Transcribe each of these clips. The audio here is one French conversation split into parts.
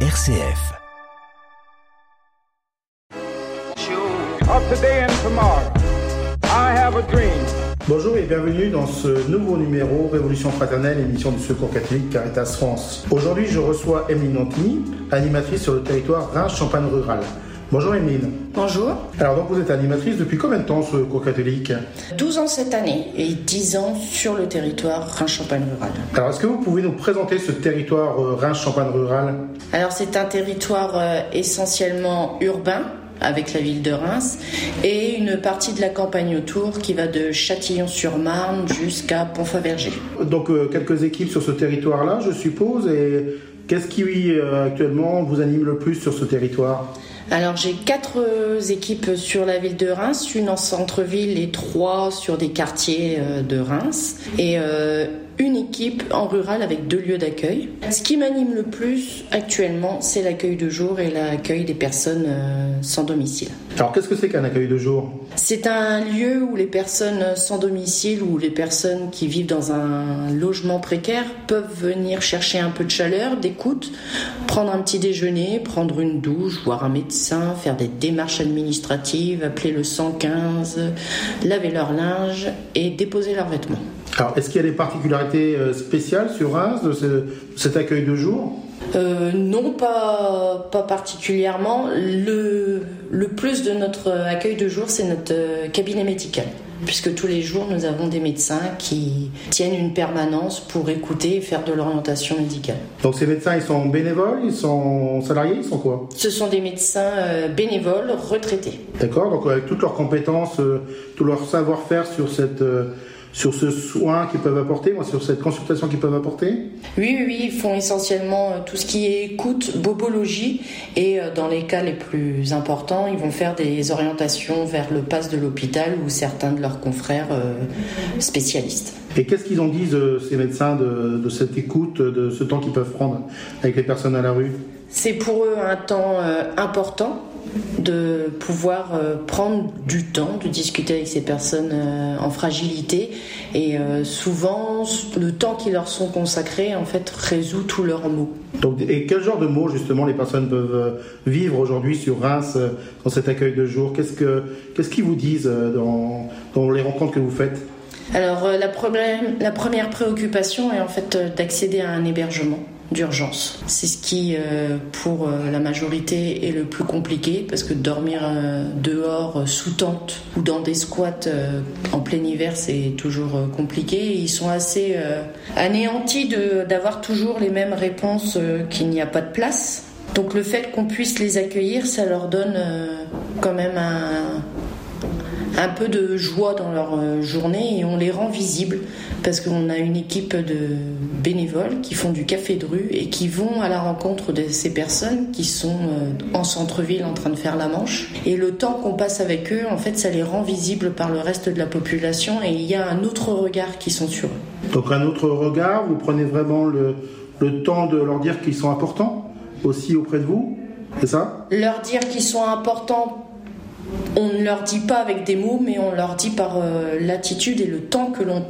RCF. of today and tomorrow. I have a dream. Bonjour et bienvenue dans ce nouveau numéro Révolution fraternelle, émission du Secours catholique Caritas France. Aujourd'hui, je reçois Emeline Nantini, animatrice sur le territoire Reims-Champagne rural. Bonjour Emeline. Bonjour. Alors donc vous êtes animatrice depuis combien de temps ce Secours catholique 12 ans cette année et 10 ans sur le territoire Reims-Champagne rural. Alors est-ce que vous pouvez nous présenter ce territoire euh, Reims-Champagne rural Alors c'est un territoire euh, essentiellement urbain avec la ville de Reims et une partie de la campagne autour qui va de Châtillon-sur-Marne jusqu'à Pont-Faverger. Donc euh, quelques équipes sur ce territoire-là, je suppose, et qu'est-ce qui actuellement vous anime le plus sur ce territoire? Alors j'ai quatre euh, équipes sur la ville de Reims, une en centre-ville et trois sur des quartiers euh, de Reims. Et euh, une équipe en rural avec deux lieux d'accueil. Ce qui m'anime le plus actuellement, c'est l'accueil de jour et l'accueil des personnes euh, sans domicile. Alors qu'est-ce que c'est qu'un accueil de jour? C'est un lieu où les personnes sans domicile ou les personnes qui vivent dans un logement précaire peuvent venir chercher un peu de chaleur, d'écoute, prendre un petit déjeuner, prendre une douche, voir un médecin, faire des démarches administratives, appeler le 115, laver leur linge et déposer leurs vêtements. Alors est-ce qu'il y a des particularités euh, spéciales sur Reims de, ce- de cet accueil de jour? Euh, non, pas, pas particulièrement. Le, le plus de notre accueil de jour, c'est notre euh, cabinet médical. Puisque tous les jours, nous avons des médecins qui tiennent une permanence pour écouter et faire de l'orientation médicale. Donc ces médecins, ils sont bénévoles, ils sont salariés, ils sont quoi? Ce sont des médecins bénévoles retraités. D'accord Donc avec toutes leurs compétences, tout leur savoir-faire sur cette sur ce soin qu'ils peuvent apporter, moi, sur cette consultation qu'ils peuvent apporter. Oui, oui, oui, ils font essentiellement euh, tout ce qui est écoute, bobologie, et euh, dans les cas les plus importants, ils vont faire des orientations vers le pass de l'hôpital ou certains de leurs confrères euh, spécialistes. Et qu'est-ce qu'ils en disent ces médecins de, de cette écoute, de ce temps qu'ils peuvent prendre avec les personnes à la rue? C'est pour eux un temps important de pouvoir euh, prendre du temps, de discuter avec ces personnes euh, en fragilité. Et euh, souvent, le temps qui leur sont consacrés, en fait, résout tous leurs maux. Donc, et quel genre de mots justement les personnes peuvent vivre aujourd'hui sur Reims dans cet accueil de jour? Qu'est-ce que qu'est-ce qu'ils vous disent dans, dans les rencontres que vous faites? Alors, la, problème, la première préoccupation est en fait d'accéder à un hébergement d'urgence. C'est ce qui, euh, pour euh, la majorité, est le plus compliqué parce que dormir euh, dehors, sous tente ou dans des squats en plein hiver, c'est toujours compliqué. Ils sont assez anéantis d'avoir toujours les mêmes réponses qu'il n'y a pas de place. Donc le fait qu'on puisse les accueillir, ça leur donne quand même un, un peu de joie dans leur journée et on les rend visibles parce qu'on a une équipe de bénévoles qui font du café de rue et qui vont à la rencontre de ces personnes qui sont euh, en centre-ville en train de faire la manche. Et le temps qu'on passe avec eux, en fait, ça les rend visibles par le reste de la population et il y a un autre regard qui sont sur eux. Donc un autre regard, vous prenez vraiment le, le temps de leur dire qu'ils sont importants aussi auprès de vous, c'est ça? Leur dire qu'ils sont importants, on ne leur dit pas avec des mots, mais on leur dit par euh, l'attitude et le temps que l'on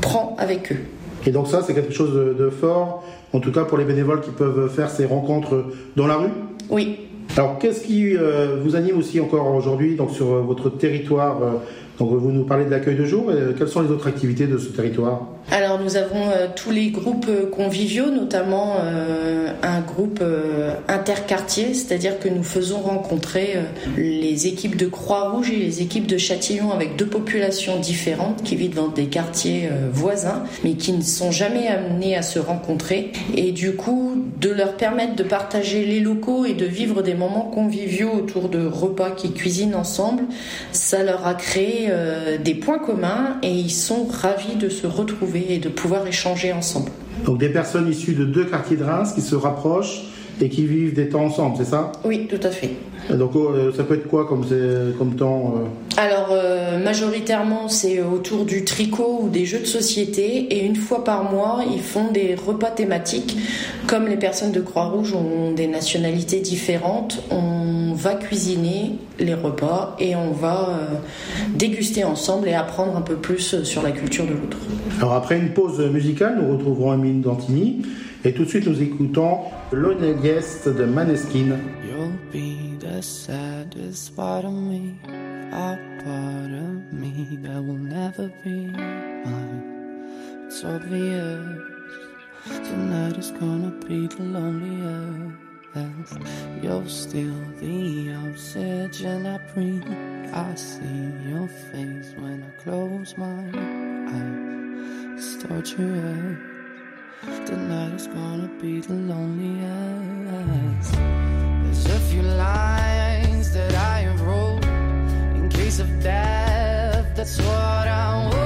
prend avec eux. Et donc ça, c'est quelque chose de, fort, en tout cas pour les bénévoles qui peuvent faire ces rencontres dans la rue? Oui, Alors, qu'est-ce qui euh, vous anime aussi encore aujourd'hui donc sur euh, votre territoire euh, Donc, vous nous parlez de l'accueil de jour. quelles sont les autres activités de ce territoire? Alors nous avons tous les groupes conviviaux, notamment un groupe interquartier, c'est-à-dire que nous faisons rencontrer les équipes de Croix-Rouge et les équipes de Châtillon avec deux populations différentes qui vivent dans des quartiers voisins, mais qui ne sont jamais amenées à se rencontrer. Et du coup, de leur permettre de partager les locaux et de vivre des moments conviviaux autour de repas qui cuisinent ensemble, ça leur a créé euh, des points communs et ils sont ravis de se retrouver et de pouvoir échanger ensemble. Donc, des personnes issues de deux quartiers de Reims qui se rapprochent et qui vivent des temps ensemble, c'est ça? Oui, tout à fait. Donc, euh, ça peut être quoi comme, comme temps euh? Alors, euh, majoritairement, c'est autour du tricot ou des jeux de société. Et une fois par mois, ils font des repas thématiques. Comme les personnes de Croix-Rouge ont des nationalités différentes, on va cuisiner les repas et on va euh, déguster ensemble et apprendre un peu plus sur la culture de l'autre. Alors, après une pause musicale, nous retrouverons Amine Dantini. Et tout de suite, nous écoutons Lonely Guest de Maneskin. You'll be the saddest part of me, a part of me that will never be mine. It's obvious tonight is gonna be the loneliest. You're still the oxygen I breathe. I see your face when I close my eyes. It's torture. Tonight is gonna be the loneliest. There's a few lines that I have wrote in case of death. That's what I want.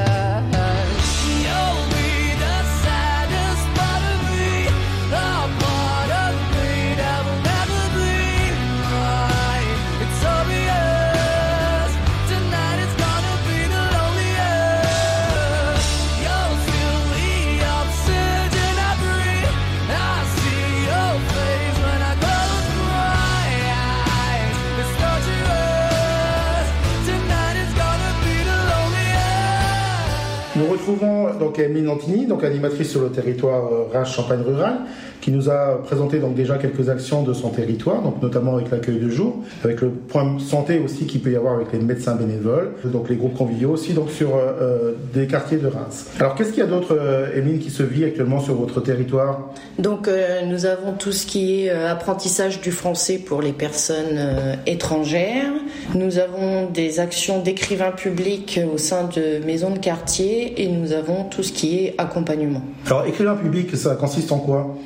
Emile Nantini, donc animatrice sur le territoire euh, Reims-Champagne rural, qui nous a présenté donc déjà quelques actions de son territoire, donc notamment avec l'accueil de jour, avec le point santé aussi qu'il peut y avoir avec les médecins bénévoles, donc les groupes conviviaux aussi, donc sur euh, euh, des quartiers de Reims. Alors qu'est-ce qu'il y a d'autre, Émile, qui se vit actuellement sur votre territoire? Donc euh, nous avons tout ce qui est euh, apprentissage du français pour les personnes euh, étrangères. Nous avons des actions d'écrivains publics au sein de maisons de quartier et nous avons tout ce qui est accompagnement. Alors écrivain public, ça consiste en quoi?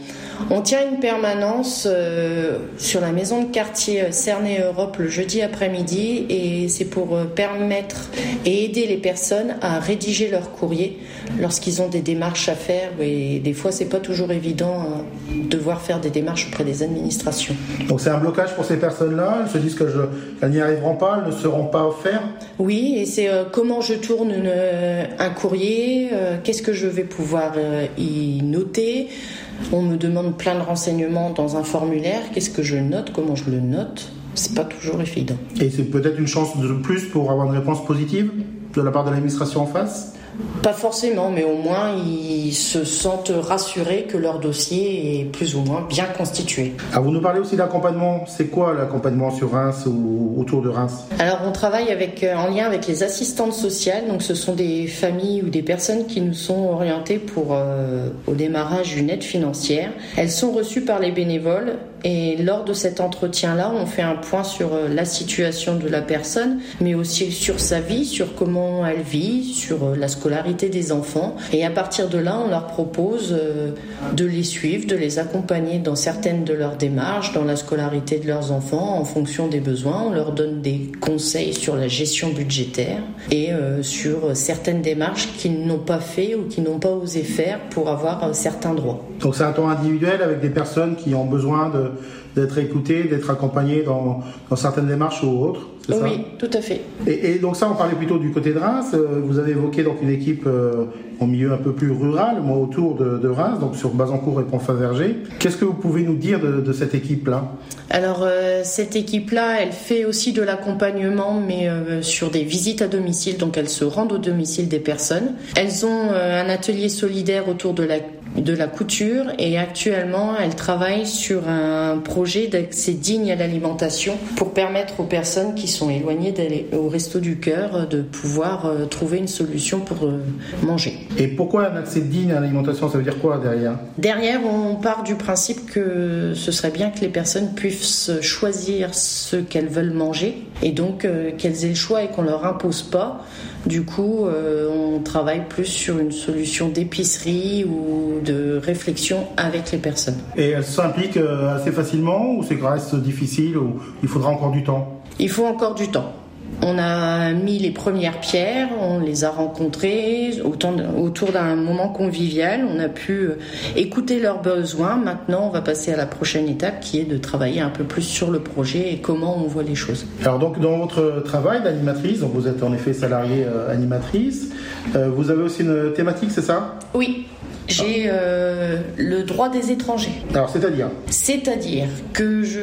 On tient une permanence euh, sur la maison de quartier euh, Cernay Europe le jeudi après-midi et c'est pour euh, permettre et aider les personnes à rédiger leur courrier lorsqu'ils ont des démarches à faire et des fois c'est pas toujours évident euh, de devoir faire des démarches auprès des administrations. Donc c'est un blocage pour ces personnes-là, elles se disent que je, elles n'y arriveront pas, elles ne seront pas offertes? Oui, et c'est comment je tourne une- un courrier, qu'est-ce que je vais pouvoir y noter. On me demande plein de renseignements dans un formulaire, qu'est-ce que je note, comment je le note? C'est pas toujours évident. Et c'est peut-être une chance de plus pour avoir une réponse positive de la part de l'administration en face? Pas forcément, mais au moins ils se sentent rassurés que leur dossier est plus ou moins bien constitué. Ah, vous nous parlez aussi d'accompagnement. C'est quoi l'accompagnement sur Reims ou autour de Reims? Alors on travaille avec, euh, en lien avec les assistantes sociales, donc ce sont des familles ou des personnes qui nous sont orientées pour euh, au démarrage d'une aide financière. Elles sont reçues par les bénévoles et lors de cet entretien-là, on fait un point sur euh, la situation de la personne, mais aussi sur sa vie, sur comment elle vit, sur euh, la scolarité des enfants. Et à partir de là, on leur propose euh, de les suivre, de les accompagner dans certaines de leurs démarches, dans la scolarité de leurs enfants, en fonction des besoins. On leur donne des conseils sur la gestion budgétaire et sur certaines démarches qu'ils n'ont pas fait ou qu'ils n'ont pas osé faire pour avoir certains droits. Donc c'est un temps individuel avec des personnes qui ont besoin de- d'être écoutées, d'être accompagnées dans, dans certaines démarches ou autres. ça Oui, tout à fait. Et, et donc ça, on parlait plutôt du côté de Reims. Euh, Vous avez évoqué donc une équipe euh, en milieu un peu plus rural, moi autour de, de Reims, donc sur Bazancourt et Pont-Faverger. Qu'est-ce que vous pouvez nous dire de, de cette équipe-là? Alors euh, cette équipe-là, elle fait aussi de l'accompagnement, mais euh, sur des visites à domicile. Donc elles se rendent au domicile des personnes. Elles ont euh, un atelier solidaire autour de la de la couture et actuellement elles travaillent sur un projet d'accès digne à l'alimentation pour permettre aux personnes qui sont éloignées d'aller au resto du cœur de pouvoir euh, trouver une solution pour euh, manger. Et pourquoi un accès digne à l'alimentation? Ça veut dire quoi derrière? Derrière, on part du principe que ce serait bien que les personnes puissent choisir ce qu'elles veulent manger et donc euh, qu'elles aient le choix et qu'on leur impose pas. Du coup, euh, on travaille plus sur une solution d'épicerie ou de réflexion avec les personnes. Et elles s'impliquent euh, assez facilement ou c'est reste difficile ou il faudra encore du temps? Il faut encore du temps. On a mis les premières pierres, on les a rencontrés autour d'un moment convivial. On a pu euh, écouter leurs besoins. Maintenant, on va passer à la prochaine étape qui est de travailler un peu plus sur le projet et comment on voit les choses. Alors donc dans votre travail d'animatrice, vous êtes en effet salariée euh, animatrice, euh, vous avez aussi une thématique, c'est ça? Oui. J'ai le droit des étrangers. Alors, c'est-à-dire? C'est-à-dire que je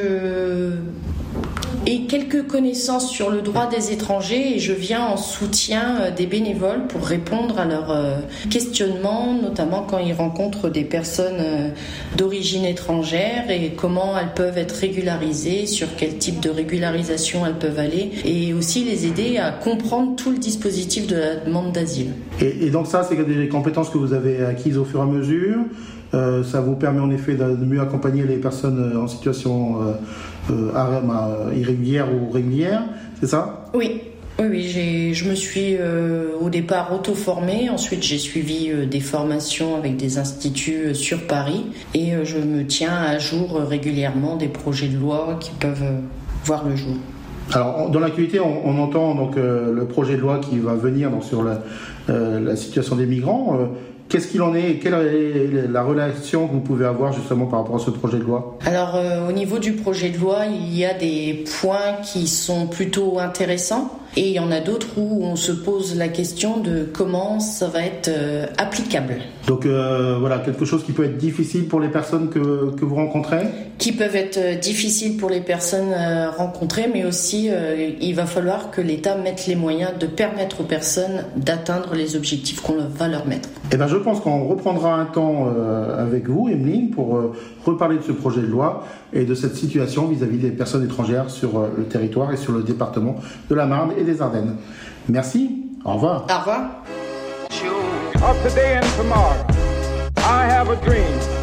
et quelques connaissances sur le droit des étrangers et je viens en soutien euh, des bénévoles pour répondre à leurs euh, questionnements, notamment quand ils rencontrent des personnes euh, d'origine étrangère et comment elles peuvent être régularisées, sur quel type de régularisation elles peuvent aller et aussi les aider à comprendre tout le dispositif de la demande d'asile. Et, donc ça, c'est des compétences que vous avez acquises au fur et à mesure ça vous permet en effet de, mieux accompagner les personnes en situation euh, euh, irrégulière ou régulière, c'est ça? Oui. Oui, je me suis au départ auto-formée, ensuite j'ai suivi des formations avec des instituts sur Paris et je me tiens à jour régulièrement des projets de loi qui peuvent voir le jour. Alors, dans l'actualité, on, entend donc le projet de loi qui va venir donc, sur la, la situation des migrants. Qu'est-ce qu'il en est et quelle est la relation que vous pouvez avoir justement par rapport à ce projet de loi? Alors euh, au niveau du projet de loi, il y a des points qui sont plutôt intéressants. Et il y en a d'autres où on se pose la question de comment ça va être euh, applicable. Donc euh, voilà, quelque chose qui peut être difficile pour les personnes que, que vous rencontrez? Qui peuvent être euh, difficiles pour les personnes rencontrées, mais aussi il va falloir que l'État mette les moyens de permettre aux personnes d'atteindre les objectifs qu'on va leur mettre. Eh bien je pense qu'on reprendra un temps avec vous, Emeline, pour reparler de ce projet de loi et de cette situation vis-à-vis -vis des personnes étrangères sur le territoire et sur le département de la Marne des Ardennes. Merci, au revoir. Au revoir. Of today and tomorrow, I have a dream.